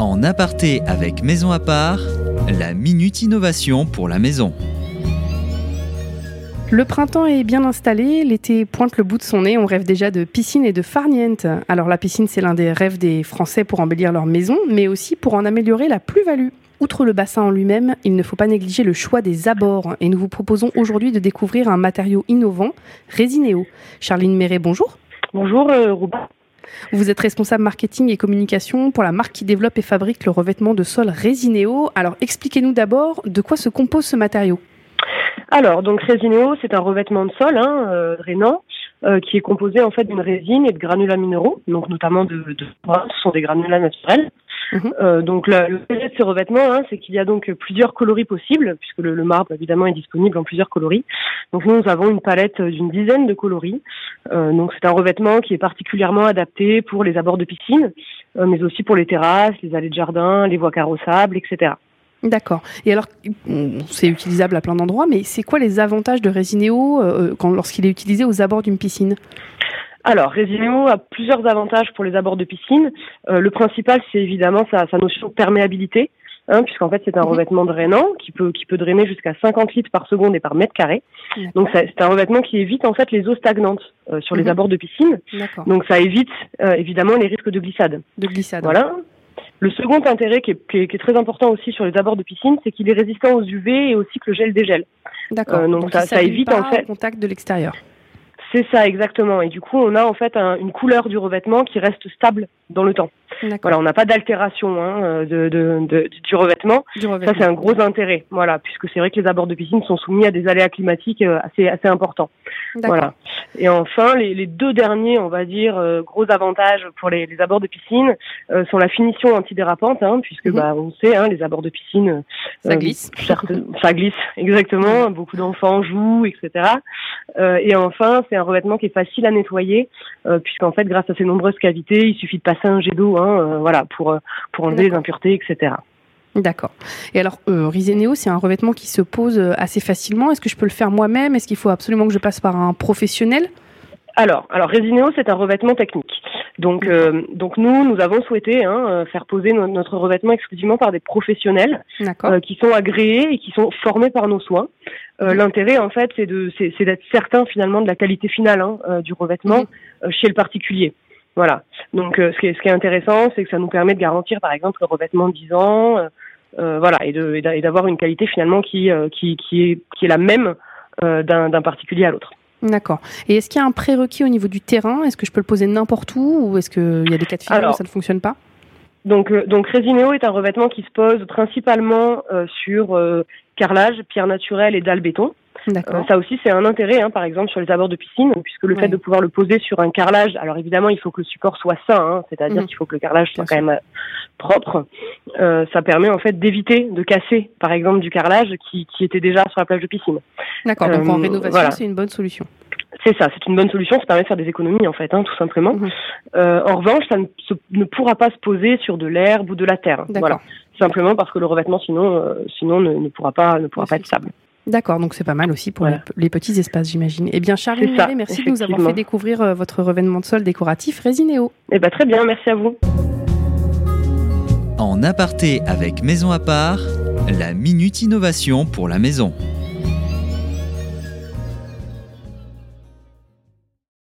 En aparté avec Maison à part, la minute innovation pour la maison. Le printemps est bien installé, l'été pointe le bout de son nez, on rêve déjà de piscine et de farniente. Alors la piscine c'est l'un des rêves des Français pour embellir leur maison, mais aussi pour en améliorer la plus-value. Outre le bassin en lui-même, il ne faut pas négliger le choix des abords et nous vous proposons aujourd'hui de découvrir un matériau innovant, Résinéo. Charline Méret, bonjour. Bonjour euh. Vous êtes responsable marketing et communication pour la marque qui développe et fabrique le revêtement de sol Résinéo. Alors expliquez-nous d'abord de quoi se compose ce matériau. Alors, donc Résinéo, c'est un revêtement de sol hein, euh, drainant euh, qui est composé en fait d'une résine et de granulats minéraux, donc notamment de, de ce sont des granulats naturels. Mhm. Euh, donc le projet de ces revêtements, hein, c'est qu'il y a donc plusieurs coloris possibles, puisque le, marbre évidemment est disponible en plusieurs coloris. Donc nous, nous avons une palette d'une dizaine de coloris. Euh, donc c'est un revêtement qui est particulièrement adapté pour les abords de piscine, euh, mais aussi pour les terrasses, les allées de jardin, les voies carrossables, etc. D'accord. Et alors, c'est utilisable à plein d'endroits, mais c'est quoi les avantages de Résinéo lorsqu'il est utilisé aux abords d'une piscine? Alors, Résinéo a plusieurs avantages pour les abords de piscine. Euh, le principal, c'est évidemment sa, notion de perméabilité, hein, puisqu'en fait, c'est un mhm. revêtement drainant qui peut, qui peut drainer jusqu'à 50 litres par seconde et par mètre carré. Donc, c'est un revêtement qui évite en fait les eaux stagnantes euh, sur les mhm. abords de piscine. Donc, ça évite euh, évidemment les risques de glissade. De glissade. Voilà. Le second intérêt qui est, qui, est, très important aussi sur les abords de piscine, c'est qu'il est résistant aux UV et au cycle gel-dégel. D'accord. donc, ça, ça évite en fait. contact de l'extérieur. C'est ça exactement. Et du coup, on a en fait une couleur du revêtement qui reste stable dans le temps. Voilà, on n'a pas d'altération hein, euh, de, de, de, du, revêtement. Ça, c'est un gros intérêt. Voilà, puisque c'est vrai que les abords de piscine sont soumis à des aléas climatiques euh, assez assez importants. Voilà. Et enfin, les, les, deux derniers, on va dire, euh, gros avantages pour les, les abords de piscine sont la finition antidérapante, hein, puisque mhm. bah, on sait, hein, les abords de piscine, ça glisse. ça glisse exactement. Beaucoup d'enfants jouent, etc. et enfin, c'est un revêtement qui est facile à nettoyer, puisqu'en fait, grâce à ses nombreuses cavités, il suffit de passer un jet d'eau. Hein, euh, voilà, pour, euh, pour enlever les impuretés, etc. D'accord. Et alors, euh, c'est un revêtement qui se pose euh, assez facilement. Est-ce que je peux le faire moi-même? Est-ce qu'il faut absolument que je passe par un professionnel? Alors, alors Résinéo, c'est un revêtement technique. Donc, donc nous, nous avons souhaité hein, faire poser notre revêtement exclusivement par des professionnels qui sont agréés et qui sont formés par nos soins. L'intérêt, en fait, c'est d'être certain finalement de la qualité finale hein, du revêtement mhm. chez le particulier. Voilà. Donc, euh, ce, qui est, ce qui est intéressant, c'est que ça nous permet de garantir, par exemple, le revêtement de 10 ans, euh, euh, voilà, et d'avoir une qualité finalement qui, qui, qui, est, qui est la même d'un particulier à l'autre. D'accord. Et est-ce qu'il y a un prérequis au niveau du terrain? Est-ce que je peux le poser n'importe où ou est-ce qu'il y a des cas de figure où ça ne fonctionne pas? donc, donc est un revêtement qui se pose principalement sur carrelage, pierre naturelle et dalle béton. Euh, ça aussi, c'est un intérêt, hein, par exemple, sur les abords de piscine, puisque le fait de pouvoir le poser sur un carrelage, alors évidemment, il faut que le support soit sain, hein, c'est-à-dire mm. qu'il faut que le carrelage soit quand même euh, propre. Euh, ça permet en fait d'éviter de casser, par exemple, du carrelage qui, qui était déjà sur la plage de piscine. D'accord, donc en rénovation, c'est une bonne solution. C'est ça, c'est une bonne solution, ça permet de faire des économies en fait, hein, tout simplement. Mm-hmm. Euh, en revanche, ça ne, ne, pourra pas se poser sur de l'herbe ou de la terre. Voilà, simplement parce que le revêtement sinon, sinon ne, ne, pourra pas, ne pourra pas être stable. D'accord, donc c'est pas mal aussi pour les, petits espaces, j'imagine. Eh bien, Charline merci de nous avoir fait découvrir euh, votre revêtement de sol décoratif Résinéo. Eh bien, très bien, merci à vous. En aparté avec Maison à part, la minute innovation pour la maison.